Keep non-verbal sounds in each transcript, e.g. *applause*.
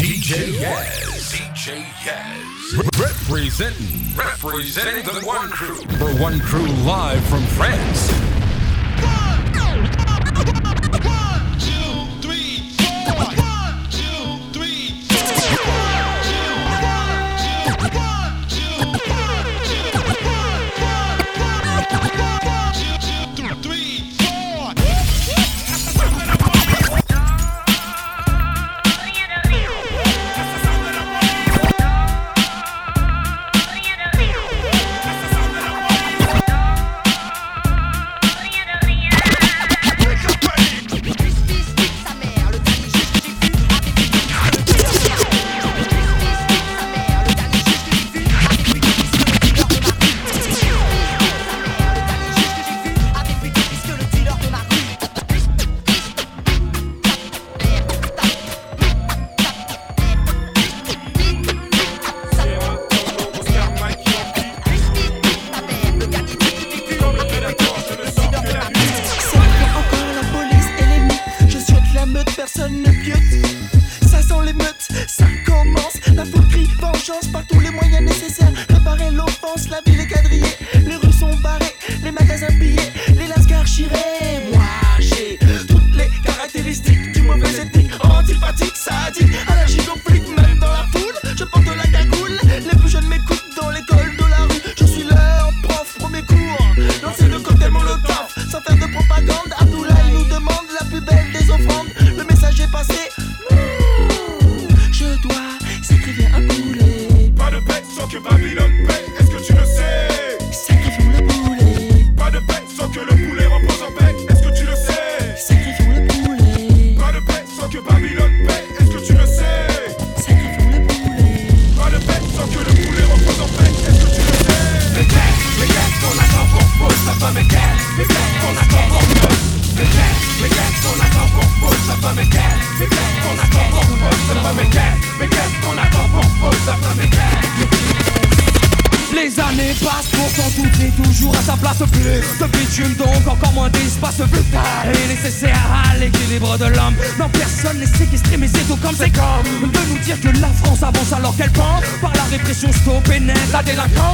DJ Yaz. DJ Yaz. Representing, representing the One Crew. For One Crew live from France.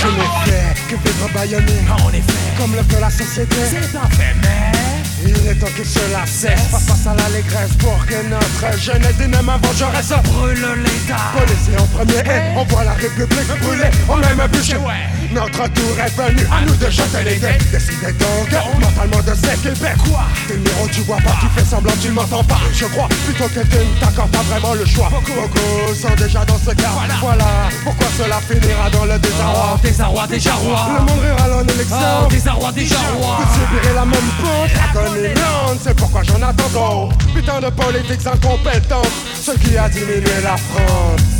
Je n'ai fait que vivre baïonné En effet Comme le fait la société. C'est un fait mais il est temps que cela cesse Face à l'allégresse pour que notre jeunesse dyname vengeresse Brûle l'État Policier en premier et on voit la République brûler. On même bûcher Notre tour est venu à nous de jeter les dés. Décidez donc mentalement de Québec Quoi? T'es numéro tu vois pas, tu fais semblant tu m'entends pas. Je crois plutôt que tu ne t'accordes pas vraiment le choix. Beaucoup. Sont déjà dans ce cas. Voilà. Pourquoi cela finira dans le désarroi? Oh, Désarroi déjà roi Le monde rira en élection oh, Désarroi déjà roi Vous subirez la même pente c'est pourquoi j'en attends trop Putain de politiques incompétents Ce qui a diminué la France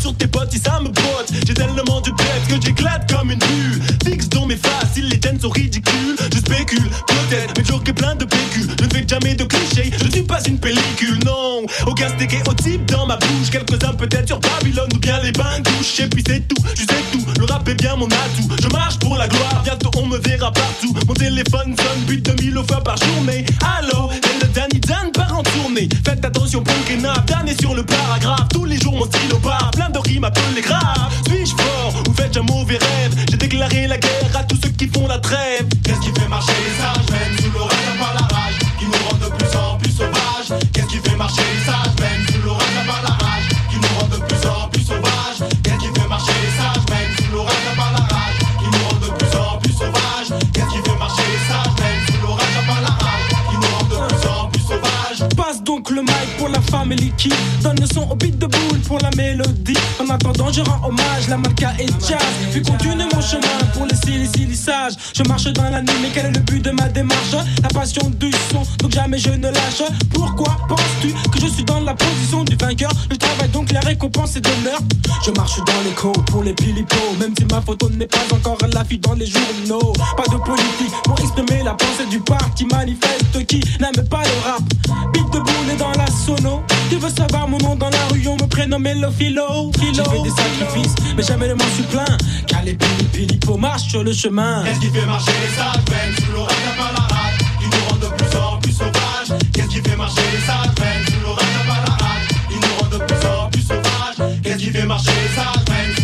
sur tes potes, si ça me botte. J'ai tellement de tête que j'éclate comme une bulle. Fixe dans mes faces, les tiennes sont ridicules. Je spécule, peut-être, mais joke est plein de PQ. Je ne fais jamais de clichés, je ne suis pas une pellicule, non. Steak et au type dans ma bouche. Quelques-uns peut-être sur Babylone ou bien les bains douches. Et puis c'est tout, je sais tout. Le rap est bien mon atout. Je marche pour la gloire, bientôt on me verra partout. Mon téléphone sonne plus de mille fois par journée. Allô, c'est le Danny Dan part en tournée. Faites attention, punk et nap, Dan est sur le paragraphe. Tous les jours mon stylo part, plein de rimes appelent les graves. Suis-je fort ou faites un mauvais rêve? J'ai déclaré la guerre à tous ceux qui font la trêve. Qu'est-ce qui fait marcher les sages, même sous l'orage, à part la rage, qui nous rend de plus en plus sauvages Qu'est-ce qui fait marcher les sages, même donc le mic pour la famille qui donne le son au beat de boule pour la mélodie. En attendant, je rends hommage, la malka et jazz. Puis continue mon chemin pour les silly silly sages. Je marche dans la nuit, mais quel est le but de ma démarche? La passion du son, donc jamais je ne lâche. Pourquoi penses-tu que je suis dans la position du vainqueur? Je travaille donc la récompense est meurtre. Je marche dans les côtes pour les pilipos, même si ma photo n'est pas encore à l'affiche dans les journaux. Pas de politique pour exprimer la pensée du parti manifeste qui n'aime pas le rap. Beat de boule dans la sono. Tu veux savoir mon nom dans la rue, on me prénomme le philo. J'ai fait des sacrifices, mais jamais ne m'en suis plaint. Car les pili pilipos marchent sur le chemin. Qu'est-ce qui fait marcher les sages, même sous l'orage, à part la rage, qui nous rend de plus en plus sauvages? Qu'est-ce qui fait marcher les sages, même sous l'orage, à part la rage, qui nous rend de plus en plus sauvages? Qu'est-ce qui fait marcher les sages, même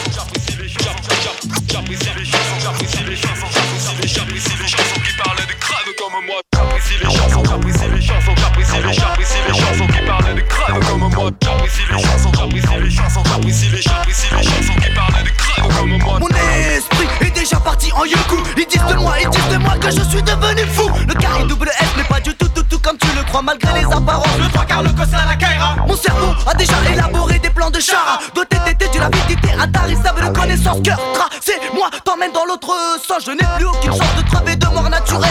disent de moi, ils disent de moi que je suis devenu fou. Le carré double S n'est pas du tout tout tout comme tu le crois Malgré les apparences, le trois quarts le cossin la caïra. Mon cerveau a déjà élaboré des plans de chara. Doté d'été d'une avidité intarissable de connaissances Cœur tracé, moi t'emmène dans l'autre sens Je n'ai plus aucune chance de crever de mort naturelle.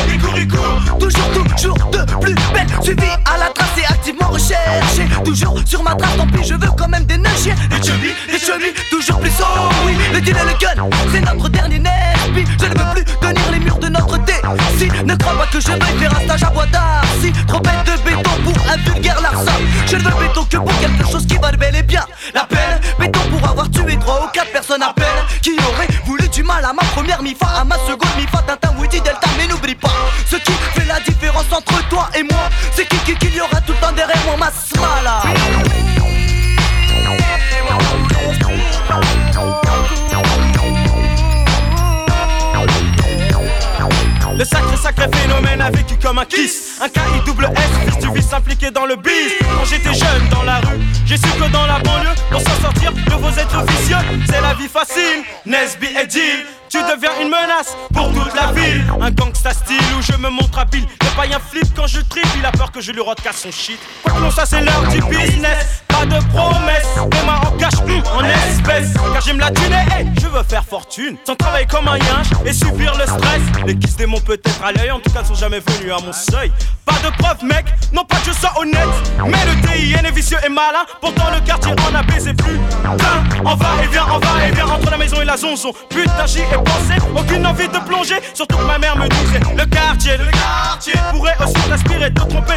Toujours, toujours de plus belle. Suivi à la trace et activement recherché. Toujours sur ma trace, tant pis je veux quand même des neiges. Des chevilles, des chevilles, toujours plus. Oh oui Le deal et le gun, c'est notre dernier Nesby que je veuille faire un stage à bois d'Arcy. Trop bête de béton pour un vulgaire larcin. Je ne veux béton que pour quelque chose qui valent bel et bien. La peine, béton pour avoir tué trois ou quatre personnes à peine. Qui aurait voulu du mal à ma première mi-fa À ma seconde mi-fa, Tintin, Woody, Delta Mais n'oublie pas, ce qui fait la différence entre toi et moi C'est qui qui qu'il y aura tout le temps derrière moi Ma smala sacré phénomène a vécu comme un kiss. Un KI double S, fils du vice impliqué dans le biz. Quand j'étais jeune dans la rue, j'ai su que dans la banlieue Pour s'en sortir de vos êtres vicieux C'est la vie facile, Nesby et tu deviens une menace pour toute la ville. Un gangsta style où je me montre habile. Le païen flip quand je tripe. Il a peur que je lui casse son shit. Non ça c'est l'heure du business. Pas de promesses Les mains en cash, en espèces. Car j'aime la thune je veux faire fortune. Sans travailler comme un yinche et subir le stress. Les kisses démons peut-être à l'œil. En tout cas ne sont jamais venus à mon seuil. Pas de preuve mec, non pas que je sois honnête. Mais le DIN est vicieux et malin. Pourtant le quartier en a baisé plus. Putain, on va et vient, on va et vient Entre la maison et la zonzon. Putain j'y ai aucune envie de plonger. Surtout que ma mère me disait Le quartier, le quartier pourrait aussi t'inspirer, te tromper.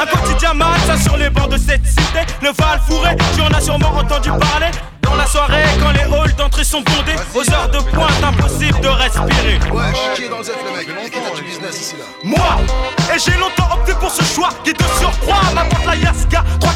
Un quotidien mal, ça sur les bancs de cette cité. Le Val Fourré, tu en as sûrement entendu parler. Dans la soirée, quand les halls d'entrée sont bondés, aux heures de pointe, impossible de respirer. Ouais, dans du business ici là. Moi, et j'ai longtemps opté pour ce choix qui te surcroît. M'apporte la Yaska, 3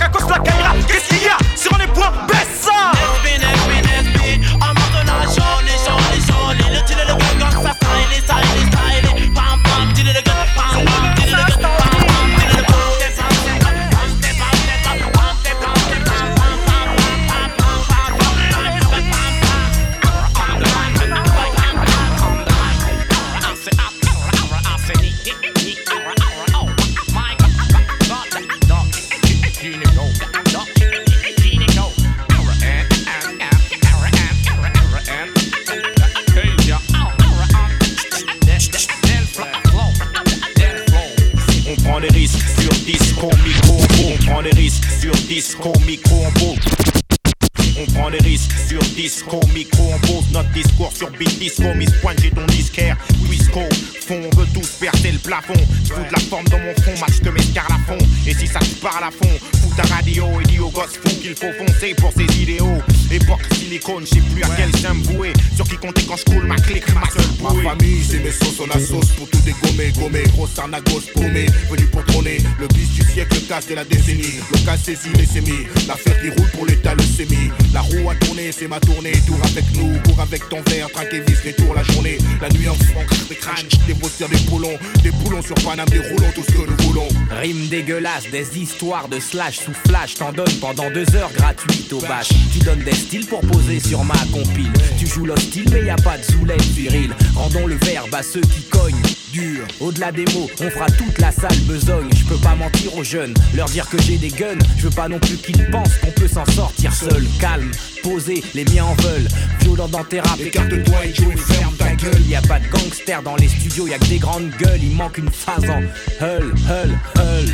mon front, match que mes à fond. Et si ça te parle à fond, fous ta radio et dis au gosse fou qu'il faut foncer pour ses idéaux. Époque silicone, je sais plus à quel sein me vouer. Sur qui compter quand je coule ma clique, ma seule Ma famille, c'est mes sauces, on a sauce pour tout dégommer, gommer. Grosse arnagos paumé, venu pour trôner. Le bis du siècle, le casse de la décennie. Le cas saisi, les sémis. L'affaire qui roule pour l'état, le sémi. La roue a tourné, c'est ma tournée. Tour avec nous, cours avec ton verre, traquer vis, les tours la journée. La nuit en fond, des crânes, des posters, des boulons. Des boulons sur Paname, des roulons, tout ce que nous voulons. Rime dégueulasse, des histoires de slash sous flash. T'en donnes pendant deux heures gratuites au bâche. Tu donnes des styles pour poser sur ma compile. Tu joues l'hostile, mais y a pas de zoulette viril. Rendons le verbe à ceux qui cognent. Dur. Au-delà des mots, on fera toute la salle besogne. Je peux pas mentir aux jeunes, leur dire que j'ai des guns. Je veux pas non plus qu'ils pensent qu'on peut s'en sortir seul. Calme, posé, les miens en veulent. Violent dans tes rap, écarte-toi et joue ferme ta gueule. Y a pas de gangster dans les studios, y a que des grandes gueules. Il manque une phase en hull, hull, hull.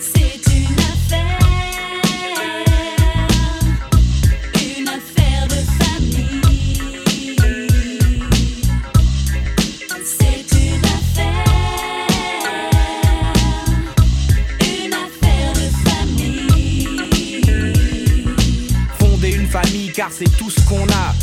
C'est une affaire, une affaire de famille. C'est une affaire, une affaire de famille. Fonder une famille car c'est tout ce qu'on a.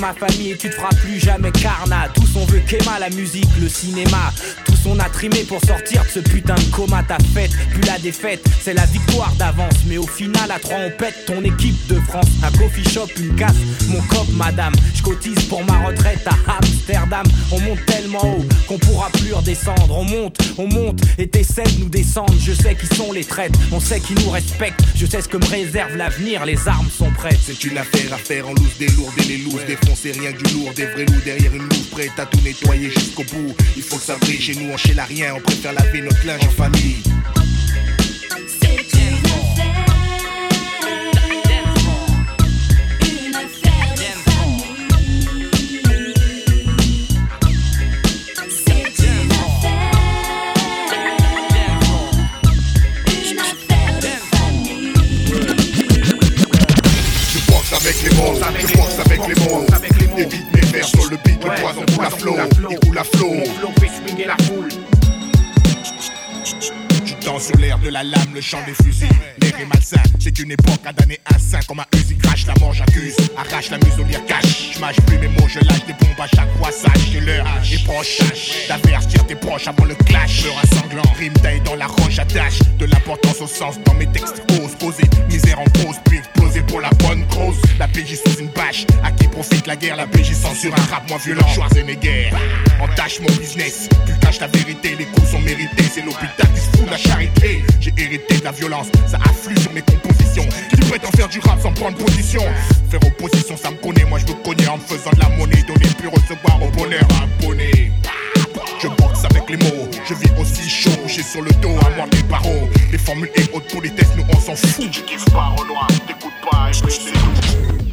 Ma famille et tu te feras plus jamais carnat. Tous on veut qu'Emma, la musique, le cinéma. Tous on a trimé pour sortir de ce putain de coma. Ta fête, plus la défaite, c'est la victoire d'avance. Mais au final, à trois on pète ton équipe de France. Un coffee shop, une casse, mon cop, madame. Je cotise pour ma retraite à Amsterdam. On monte tellement haut qu'on pourra plus redescendre. On monte, on monte et t'essaies de nous descendre. Je sais qui sont les traîtres, on sait qui nous respectent. Je sais ce que me réserve l'avenir, les armes sont prêtes. C'est une affaire à faire en loose, des lourds et les looses. Défoncer rien du lourd, des vrais loups derrière une loupe. Prête à tout nettoyer jusqu'au bout. Il faut que ça brille chez nous, on chez la rien. On préfère laver notre linge en famille. Le poison coule à flot. Il coule à flot. Mon flow fait swinguer la foule. Tu danses sur l'air de la lame, le chant des fusils. L'air est malsain, c'est une époque à damner un saint comme un Uzi crash. La mort j'accuse, arrache la muselière cache. Je mâche plus mes mots, je lâche des bombes à chaque fois. Sache que l'heure est proche. D'avertir tes proches avant le clash. Peur à sanglant, rime taille dans la roche, attache. De l'importance au sens dans mes textes. Ose poser, misère en pause, puis exploser pour la bonne cause. La PJ sous une bâche, profite la guerre. La PJ censure un rap moins violent. Schwarzenegger, entache mon business. Tu caches la vérité, les coups sont mérités. C'est l'hôpital qui se fout de la charité. J'ai hérité de la violence, ça afflue sur mes compositions. Qui prétend faire du rap sans prendre position Faire opposition, ça me connaît. Moi je me connais en me faisant de la monnaie. Donner puis recevoir au bonheur abonné. Je boxe avec les mots, je vis aussi chaud, couché sur le dos à moi des barreaux. Les formules et haute politesse, nous on s'en fout. Tu kiffes pas, Renoir, t'écoutes pas, c'est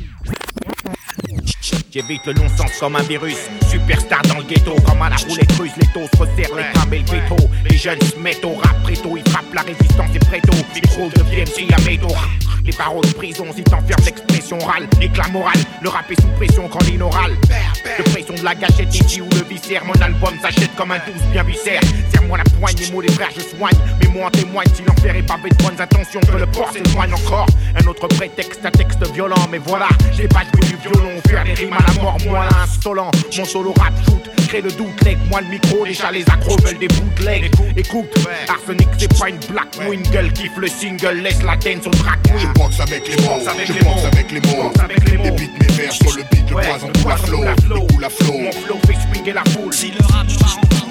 J'évite le non-sens comme un virus. Superstar dans le ghetto, comme à la roulette russe. Les taux se resserrent, les crânes et le veto. Les jeunes se mettent au rap préto. Ils frappent la résistance et préto. Micro deviennent si à métaux. Les paroles de prison, si t'enfermes l'expression orale. Éclat moral, le rap est sous pression quand l'inoral. De pression de la gâchette ici ou le viscère. Mon album s'achète comme un douce bien viscère. Serre-moi la poigne, les mots des frères, je soigne. Mais moi en témoigne si l'enfer est pavé de bonnes intentions. Que le port s'éloigne encore. Un autre prétexte, un texte violent. Mais voilà, j'ai pas du violon. Faire des à la mort, moi insolent. Mon solo rap shoot, crée le doute, leg moi le micro. Déjà les accros veulent des bootlegs. Écoute, Arsenic c'est pas une black wingle. Kiffe le single, laisse la dance sur le track. Je boxe avec les mots, je boxe avec les mots. Évite mes vers sur le beat, le poison coule à flot. Le coule à flot. Mon flow fait swinguer la foule. Si le rap en je Je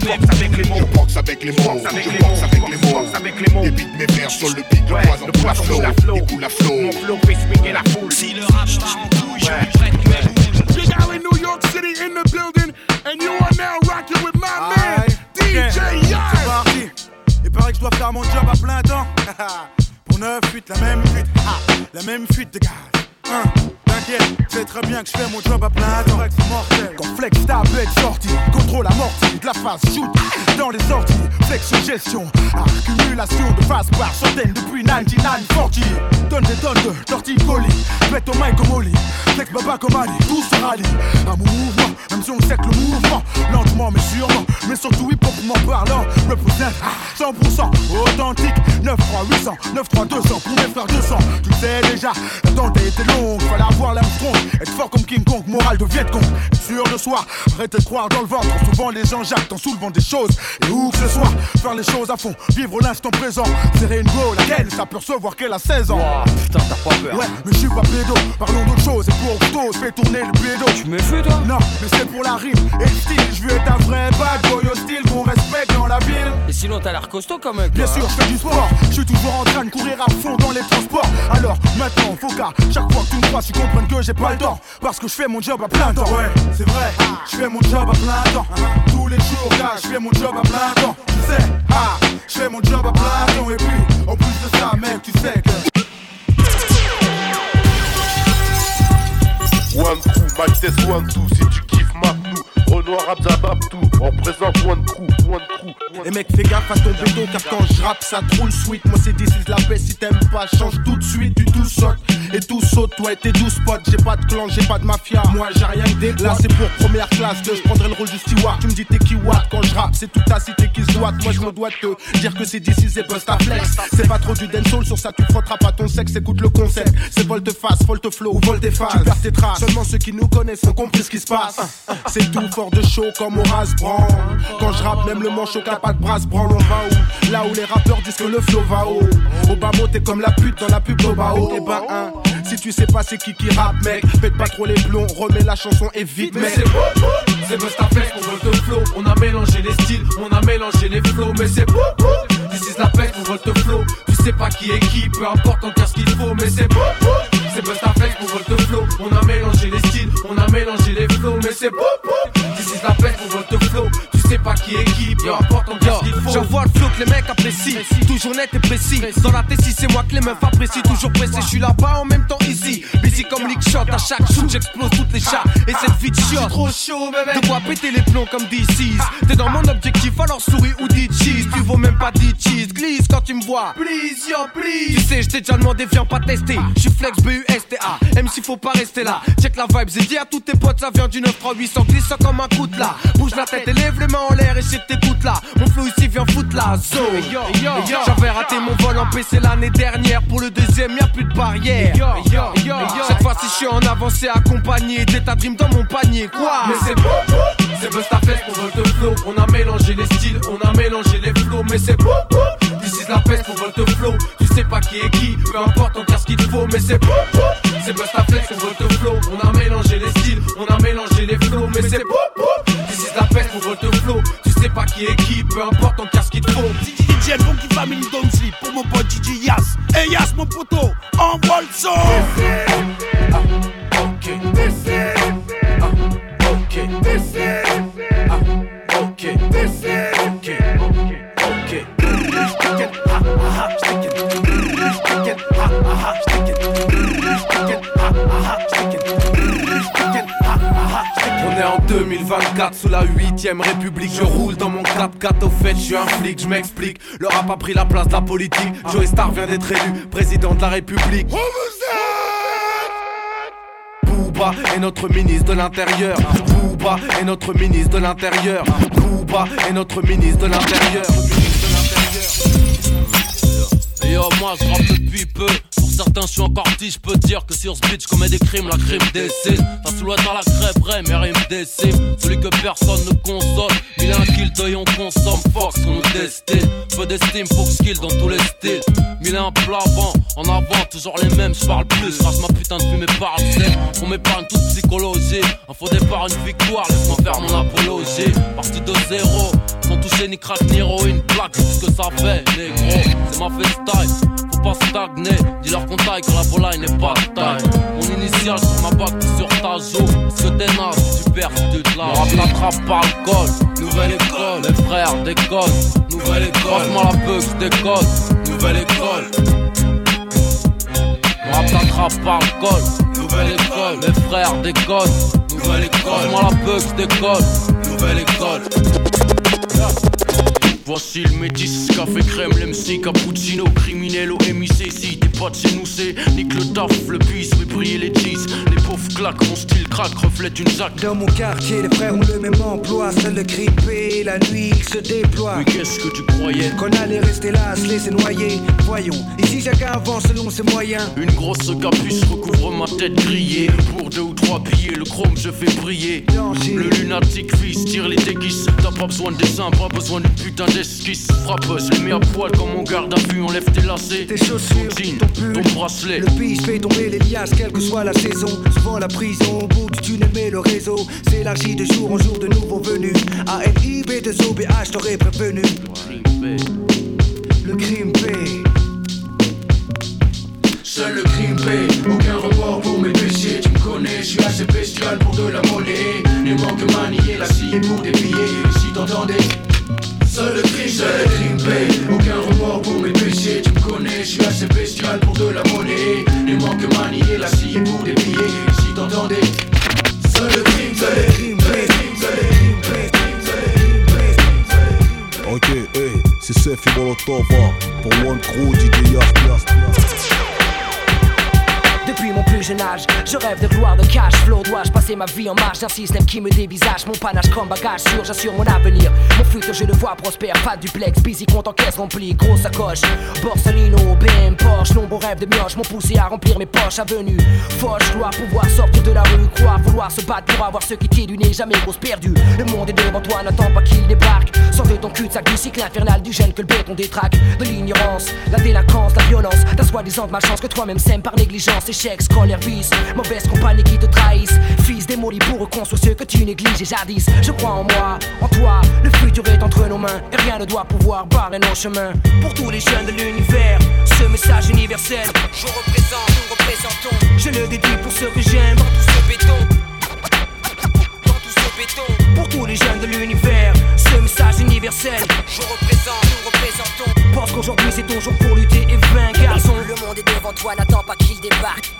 boxe avec les mots. Je boxe avec les mots, je boxe avec les mots. avec les mots. Évite mes vers sur le beat, le poison coule à flot. Il coule à flot. Mon flow fait swinguer la foule. Si le rap part en couille, je suis prêt Big Al in New York City in the building, and you are now rocking with my man, DJ parti. Il paraît que je dois faire mon job à plein temps. *laughs* Pour 9 fuites, la même fuite. La même fuite de gaz. Hein, T'inquiète, c'est très bien que je fais mon job à plein temps. Quand Flex Tab est sorti, contrôle amorti, de la phase shoot dans les sorties. Flexion, gestion, accumulation de face par centaines depuis 9940. Donne des tonnes de torticolis, mets ton mic comme Oli, flex baba comme Ali, tout se rallie. Un mouvement, même si on sait que le mouvement, lentement mais sûrement, mais surtout hip hopement parlant, représente 100% authentique. 9 3 800, 9 3 200 pour mes frères 200. Tu sais déjà, l'attente a été longue, fallait avoir l'Armstrong, être fort comme King Kong, morale de Viet Cong, être sûr de soi, arrêtez de croire dans le ventre. Souvent les gens jactent en soulevant des choses, et où que ce soit, faire les choses à fond, vivre l'instant présent, serrer une go, laquelle ça peut recevoir qu'elle a 16 ans. putain, t'as pas peur. Ouais, mais je suis pas pédo, parlons d'autre chose, et pour auto, je fais tourner le pédo. Tu me fais toi? Non, mais c'est pour la rime et le style, je veux être un vrai bad boy hostile qu'on respecte dans la ville. Et sinon, t'as l'air costaud quand même. Bien sûr, hein. je fais du sport, je suis toujours en train de courir à fond dans les transports. Alors maintenant, faut qu'à chaque fois me crois, tu comprennes que j'ai pas le temps. Parce que je fais mon job à plein temps. Ouais, c'est vrai, je fais mon job à plein temps. Tous les jours, là, je fais mon job à plein temps. Tu sais, ah, je fais mon job à plein temps. Et puis, en plus de ça, mec, tu sais que. One crew, mic test one two, si tu Renoir Abzabab tout, on présente one crew, one crew Et mec, fais gaffe à ton béton car quand je rappe, ça troule sweet. Moi, c'est d'ici la paix. Si t'aimes pas, change tout de suite. Du tout saute et tout saute. Ouais, t'es 12 potes. J'ai pas de clan, j'ai pas de mafia. Moi, j'ai rien que des Là, c'est pour première classe que je prendrai le rôle du steward. Tu me dis t'es qui watt quand je rappe, c'est toute ta cité qui se doite. Moi, je me dois te dire que c'est d'ici, c'est bust à flex. C'est pas trop du dancehall, sur ça tu frotteras pas ton sexe. Écoute le concept. C'est volte-face, volte-flow ou volte-face. Tu perds tes traces. Seulement ceux qui nous connaissent ont compris ce qui se passe. C'est tout fort de chaud comme Horace Brand. Quand je rappe, même le manchot qui a pas de bras se branle, on va où? Là où les rappeurs disent que le flow va haut. Au bas mot, t'es comme la pute dans la pub d'Obao. Et ben, hein, si tu sais pas c'est qui qui rappe, mec, pète pas trop les plombs, remets la chanson et vite, Mais mec. c'est beau, c'est Bustaflex pour Volte Flow. On a mélangé les styles, on a mélangé les flows. Mais c'est beau, this is la peste pour Volte Flow. Tu sais pas qui est qui, peu importe encore ce qu'il faut. Mais c'est beau, c'est Bustaflex pour Volte Flow. On a mélangé les styles, on a mélangé les flows. Mais c'est beau, this is la peste pour Volte Flow. Sais pas qui est qui, peu importe encore ce qu'il faut. J'envoie le flow que les mecs apprécient, toujours net et précis. Dans la T6, c'est moi que les meufs apprécient, toujours pressé. Je suis là-bas en même temps ici, busy comme Lick Shot. À chaque shoot, j'explose toutes les chats et cette vie de shot. trop chaud, bébé. De quoi péter les plombs comme D6 T'es dans mon objectif, alors souris ou dis cheese. Tu vaux même pas 10 cheese, glisse quand tu me vois. Please, yo, please. Tu sais, je t'ai déjà demandé, viens pas tester. Je suis flex B-U-S-T-A. MC, faut pas rester là. Check la vibe, j'ai dit à tous tes potes, ça vient du 93800. Glisse comme un coup de là. Bouge la tête et lève les mains en l'air et que t'écoutes là. Mon flow ici vient foutre la zone. J'avais raté mon vol en PC l'année dernière. Pour le deuxième, y'a plus de barrière. Cette fois-ci, je suis en avancée accompagné. T'es ta dream dans mon panier, quoi? Mais c'est beau, c'est Bustaflex pour Volte Flow. On a mélangé les styles, on a mélangé les flows. Mais c'est beau, this is la peste pour Volte Flow. Tu sais pas qui est qui, peu importe encore ce qu'il faut. Mais c'est beau, c'est Bustaflex pour Volte Flow. On a mélangé les styles, on a mélangé les flows. Mais c'est beau, la peste pour Volte Flow. Tu sais pas qui est qui, peu importe encore ce qu'il faut. DJ Funky Family Don't Sleep pour mon pote DJ Yas. Et Yas, mon poteau, envoie le son. 2024 sous la 8ème République. Je roule dans mon 4x4 au fait je suis un flic. Je m'explique Le rap a pris la place de la politique. Joey Star vient d'être élu président de la République. Booba est notre ministre de l'Intérieur. Booba est notre ministre de l'Intérieur. Booba est notre ministre de l'Intérieur Et yo, moi je rappe depuis peu. Pour certains, je suis encore petit. Je peux dire que sur ce beat, je commets des crimes, la crime décide. Ta silhouette à la crêperait, mais rime décime. Celui que personne ne console. Il a un kill d'œil, on consomme. Fox, on nous destine. Peu d'estime, que skill dans tous les styles. Mille et un plat avant, en avant, toujours les mêmes. Je parle plus, crache ma putain de fumée par. On m'épargne toute psychologie. Un faux départ, une victoire, laisse-moi faire mon apologie. Parti de zéro, sans toucher ni crack ni héroïne. Plaque, c'est ce que ça fait, négro. C'est ma FaceTime, faut pas stagner. Dis-leur qu'on taille que la volaille n'est pas de taille. Mon initial sur ma bague, sur ta joue. Est-ce que t'es naze, tu perds, tu te lâches. Rap l'attrape par le col. Nouvelle école, les frères déconnent. Nouvelle école, franchement la bug, je déconne. Nouvelle école. Mon rap l'attrape par le col. Nouvelle école, les frères déconnent. Nouvelle école, franchement la bug, je déconne. Nouvelle école. Je vois facile, métis, café crème, l'MC, cappuccino, criminel au MIC. Si t'es pas de chez nous, c'est nique le taf, le bis, mais briller les cheese. Les pauvres claquent, mon style craque, reflète une zac. Dans mon quartier, les frères ont le même emploi. Seul le grippé, la nuit il se déploie. Mais qu'est-ce que tu croyais? Qu'on allait rester là, se laisser noyer. Voyons, ici chacun avance selon ses moyens. Une grosse capuce recouvre ma tête grillée. Pour deux ou trois billets, le chrome je fais briller. Le lunatique fils tire les déguises. T'as pas besoin de dessin, pas besoin de putain d'esquisse. Frappeuse, les mets à poil comme mon garde à vue. Enlève tes lacets, tes chaussures, ton jean, ton bracelet. Le biche fait tomber les liasses, quelle que soit la saison. Souvent la prison, au bout du tunnel, mais le réseau s'élargit de jour en jour de nouveaux venus. ALIB de OBH, t'aurais prévenu. Le crime paye. Seul le crime paye, aucun remords pour mes péchés. Tu me connais, je suis assez bestial pour de la monnaie. Ne manque manier la scie pour des billets. Si t'entendais, seul le crime, seul le crime aucun remords pour mes péchés. Tu me connais, je suis assez bestial pour de la monnaie. Ne manque manier la scie pour des billets. Si t'entendais, seul le crime, seul le crime paye. Ok, hey, c'est Sefi Molotov hein, pour One Crew, DJ mon jeune âge, je rêve de gloire, de cash flow. Dois-je passer ma vie en marche d'un système qui me dévisage? Mon panache comme bagage sûr, j'assure mon avenir. Mon futur, je le vois prospère. Pas duplex, busy, compte en caisse remplie. Grosse sacoche, Borsalino, BM, Porsche. Nombreux rêves de mioche m'ont poussé à remplir mes poches. Avenue, Foch, dois pouvoir sortir de la rue. Croire, vouloir se battre pour avoir ce qui t'est du nez. Jamais grosse perdue. Le monde est devant toi, n'attends pas qu'il débarque. Sors de ton cul-de-sac du cycle infernal du jeune que le béton détraque. De l'ignorance, la délinquance, la violence. T'as soi-disant de malchance que toi-même sème par négligence. Échec, vice. Mauvaise compagnie qui te trahissent. Fils démoli pour reconstruire ce que tu négliges et jadis. Je crois en moi, en toi. Le futur est entre nos mains. Et rien ne doit pouvoir barrer nos chemins. Pour tous les jeunes de l'univers, ce message universel. Je représente, nous représentons. Je le dédie pour ceux que j'aime. Dans tout ce béton. Dans tout ce béton. Pour tous les jeunes de l'univers, ce message universel. Je représente, nous représentons. Pense qu'aujourd'hui c'est ton jour pour lutter et vaincre. Garçon, le monde est devant toi, n'attends pas qu'il débarque.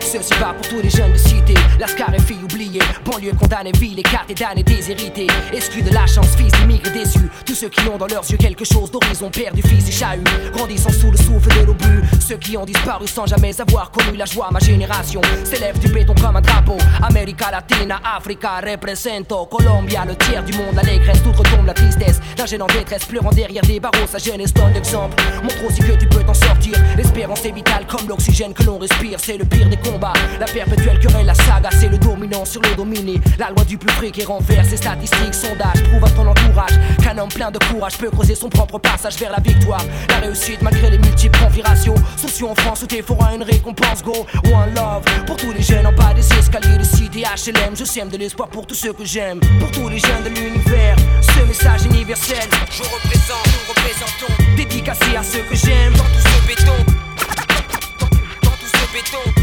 Ceci va pour tous les jeunes de cité, Lascar et filles oubliées, banlieue condamnée, ville écartée, damnée, déshérités, exclus de la chance, fils d'immigrés déçus, tous ceux qui ont dans leurs yeux quelque chose d'horizon, perdu, fils et chahut, grandissant sous le souffle de l'obus, ceux qui ont disparu sans jamais avoir connu la joie, ma génération. S'élève du béton comme un drapeau, América Latina, Africa, represento, Colombia, le tiers du monde, l'allégresse, tout retombe la tristesse, d'un jeune en détresse, pleurant derrière des barreaux, sa jeunesse donne l'exemple, montre aussi que tu peux t'en sortir, l'espérance est vitale comme l'oxygène que l'on respire, c'est le pire des combats, la perpétuelle querelle, la saga, c'est le dominant sur le dominé. La loi du plus fric et renverse ses statistiques, sondages, prouve à ton entourage qu'un homme plein de courage peut creuser son propre passage vers la victoire. La réussite malgré les multiples configurations. Sociaux en France où t'es fera une récompense, go. One love pour tous les jeunes en bas des escaliers de cité HLM. Je sème de l'espoir pour tous ceux que j'aime. Pour tous les jeunes de l'univers, ce message universel. Je représente, nous représentons. Dédicacé à ceux que j'aime. Dans tout ce béton.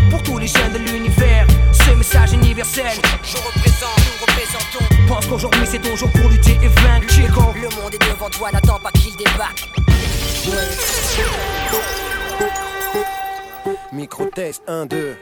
Pour tous les jeunes de l'univers, ce message universel. Je représente, nous représentons. Pense qu'aujourd'hui c'est ton jour pour lutter et vaincre. Chico. Le monde est devant toi, n'attends pas qu'il débarque. Micro-test 1, 2.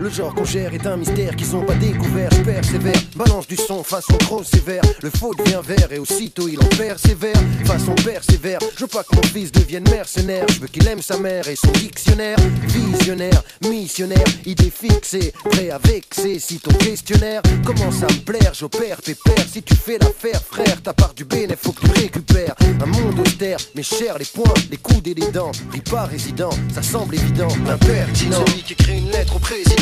Le genre qu'on gère est un mystère qu'ils ont pas découvert. Je persévère, balance du son façon trop sévère. Le faux devient vert et aussitôt il en persévère. Façon persévère, je veux pas que mon fils devienne mercenaire. Je veux qu'il aime sa mère et son dictionnaire. Visionnaire, missionnaire, idée fixée, prêt à vexer. Si ton questionnaire commence à me plaire, j'opère pépère. Si tu fais l'affaire, frère, ta part du bénéfice, faut que tu récupères. Un monde austère, mais cher les poings, les coudes et les dents. Pris pas résident, ça semble évident. Impertinent, celui qui écrit une lettre au président.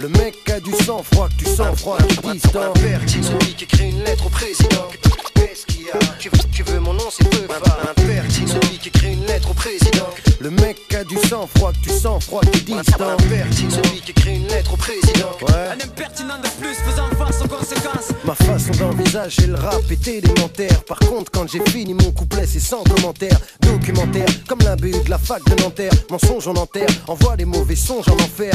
Le mec a du sang froid, que tu sens froid, tu distant. Impertinent, celui qui écrit une lettre au président. Qu'est-ce qu'il y a tu veux, tu veux mon nom, c'est peu Impertinent, celui qui écrit une lettre au président. Le mec a du sang froid, que tu sens froid, tu distant. Celui qui écrit une lettre au président. Ouais. Un impertinent de plus faisant face aux conséquences. Ma façon d'envisager le rap est élémentaire. Par contre, quand j'ai fini mon couplet, c'est sans commentaire. Documentaire, comme l'imbé de la fac de Nanterre. Mensonge en enterre, envoie les mauvais songes en enfer.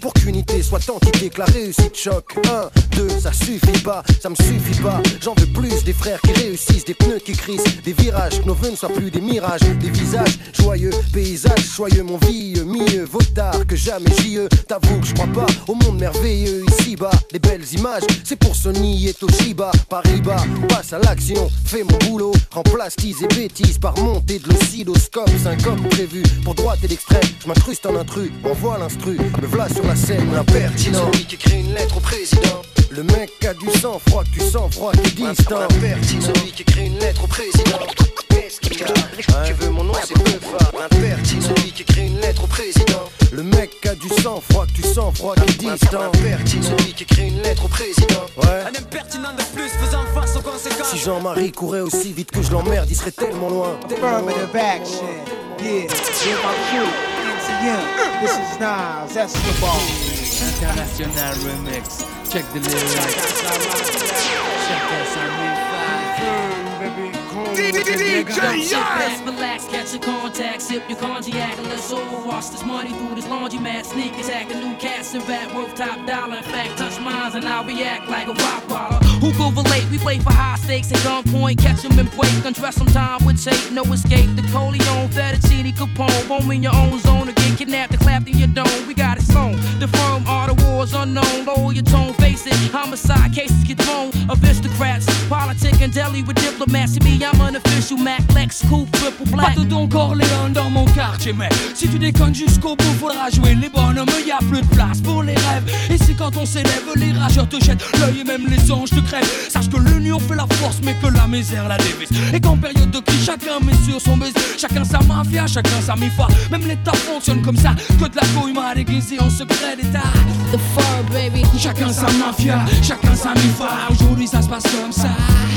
Pour qu'unité soit entité, que la réussite choque. Un, deux, ça suffit pas, ça me suffit pas. J'en veux plus des frères qui réussissent, des pneus qui crissent, des virages, que nos vœux ne soient plus des mirages, des visages joyeux, paysages joyeux, mon vieux, mieux vaut tard que jamais j'y T'avoue que je crois pas au monde merveilleux ici-bas. Les belles images, c'est pour Sony et Toshiba. Paris-Bas, passe à l'action, fais mon boulot, remplace tease et bêtises par montée de l'oscilloscope. 5 comme prévu, pour droite et l'extrême, je m'incruste en intrus, envoie l'instru, me voilà sur la scène, l'impertinent. Celui qui écrit une lettre au président. Le mec a du sang froid, tu sens froid, qui distant. Celui qui écrit une lettre au président. Qu'est-ce qu'il y a Tu veux mon nom, c'est Beufa. Impertinent. Celui qui écrit une lettre au président. Le mec a du sang froid, tu sens froid, qui distant. Impertinent. Celui qui écrit une lettre au président. Ouais. Un impertinent de plus faisant face aux conséquences. Si Jean-Marie courait aussi vite que je l'emmerde, il serait tellement loin. Affirmative action. Yeah, with my crew. NCM. This is Nas. That's the ball. International remix. Check the lyrics. Check this Don't sit back, relax, catch your contact, sip your cognac, and let's overwash this money through this laundromat. Sneak attack, a new cast and rap worth top dollar. In fact, touch mines and I'll react like a rock baller. Who go relate? We play for high stakes at gunpoint, catch 'em and break, undress some time with tape, no escape. The Coleon, Fettuccine, Capone, home in your own zone, or get kidnapped and clapped in your dome. We got it sewn. The firm are the wars unknown. Lower your tone, face it. Homicide cases get thrown. Aristocrats, politic and deli with diplomats. To me, I'm an official Mac Lex, coupe, triple black. Pas de Don Corleone dans mon quartier, mais si tu déconnes jusqu'au bout, faudra jouer les bonhommes. Y a plus de place pour les rêves. Et c'est quand on s'élève, les rageurs te jettent l'œil et même les anges te crèvent. Sache que l'union fait la force, mais que la misère la dévise. Et qu'en période de crise, chacun met sur son baiser. Chacun sa mafia, chacun sa mifa. Même l'État fonctionne comme ça. Que de la couille mal aiguisée en secret d'État. The fur, baby. Chacun sa mafia, chacun sa mifa. Aujourd'hui ça se passe comme ça.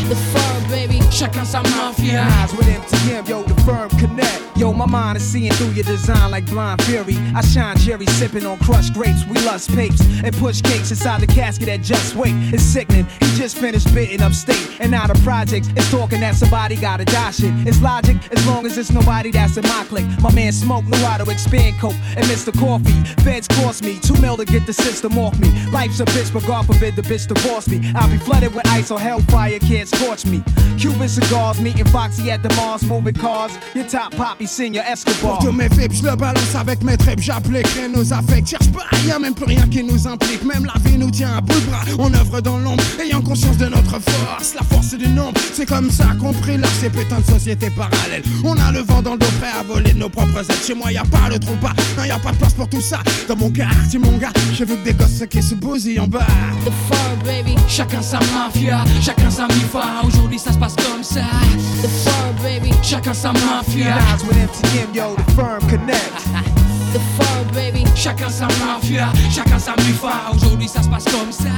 The fur, baby. Chacun sa mafia. Nas with MTM, yo, the firm connect. Yo, my mind is seeing through your design like blind fury. I shine Jerry sipping on crushed grapes. We lust papes and push cakes inside the casket that just wait. It's sickening. He just finished spitting upstate and out of projects. It's talking that somebody gotta die shit. It's logic as long as it's nobody that's in my clique. My man Smoke knew how to expand coke and Mr. Coffee. Feds cost me two mil to get the system off me. Life's a bitch, but God forbid the bitch divorce me. I'll be flooded with ice or hellfire can't scorch me. Cuban cigars, meeting Foxy at the Mars, moving cars. Your top poppy, senior Escobar. Pour tous mes fips, je le balance avec mes tripes, j'applique nos affects. Cherche pas rien, même plus rien qui nous implique. Même la vie nous tient à bout de bras. On œuvre dans l'ombre, ayant conscience de notre force. La force du nombre, c'est comme ça qu'on là ces putains de sociétés parallèles. On a le vent dans le dos, prêt à voler de nos propres ailes. Chez moi, y a pas le trompe pas, non, y a pas de place pour tout ça. Dans mon quartier, mon gars, je veux que des gosses qui se bousillent en bas. The fur, baby. Chacun sa mafia, chacun sa mifa. Aujourd'hui ça se passe comme ça. The fur, baby. Chacun sa mafia. Nas with MTM, yo, the firm connect. *laughs* The fur, baby. Chacun sa mafia, chacun sa mifa. Aujourd'hui ça se passe comme ça.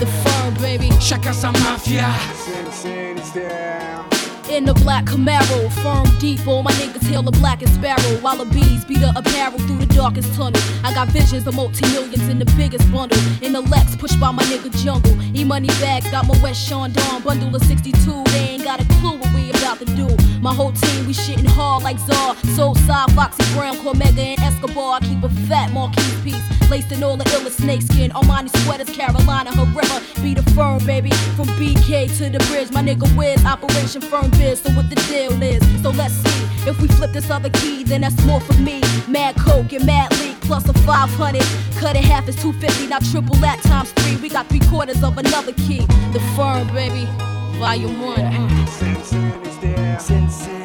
The fur, baby. Chacun sa mafia. In the black Camaro, firm depot, my niggas hail the blackest sparrow. While the bees beat the apparel through the darkest tunnel. I got visions of multi millions in the biggest bundle. In the Lex, pushed by my nigga Jungle. E money bags, got my West Sean Dawn bundle of 62. They ain't got a clue what we about to do. My whole team, we shitting hard like Czar. Soul side, Foxy Brown, Cormega, and Escobar. I keep a fat Marquis piece. Laced in all the illest snakeskin. Armani sweaters, Carolina, Herrera. Be the firm, baby. From BK to the bridge. My nigga Wiz, Operation Firm Biz. So what the deal is. So let's see. If we flip this other key, then that's more for me. Mad Coke and Mad Leak plus a 500. Cut it half is 250. Now triple that times three. We got three quarters of another key. The firm, baby. Volume one. Uh. Cincinnati.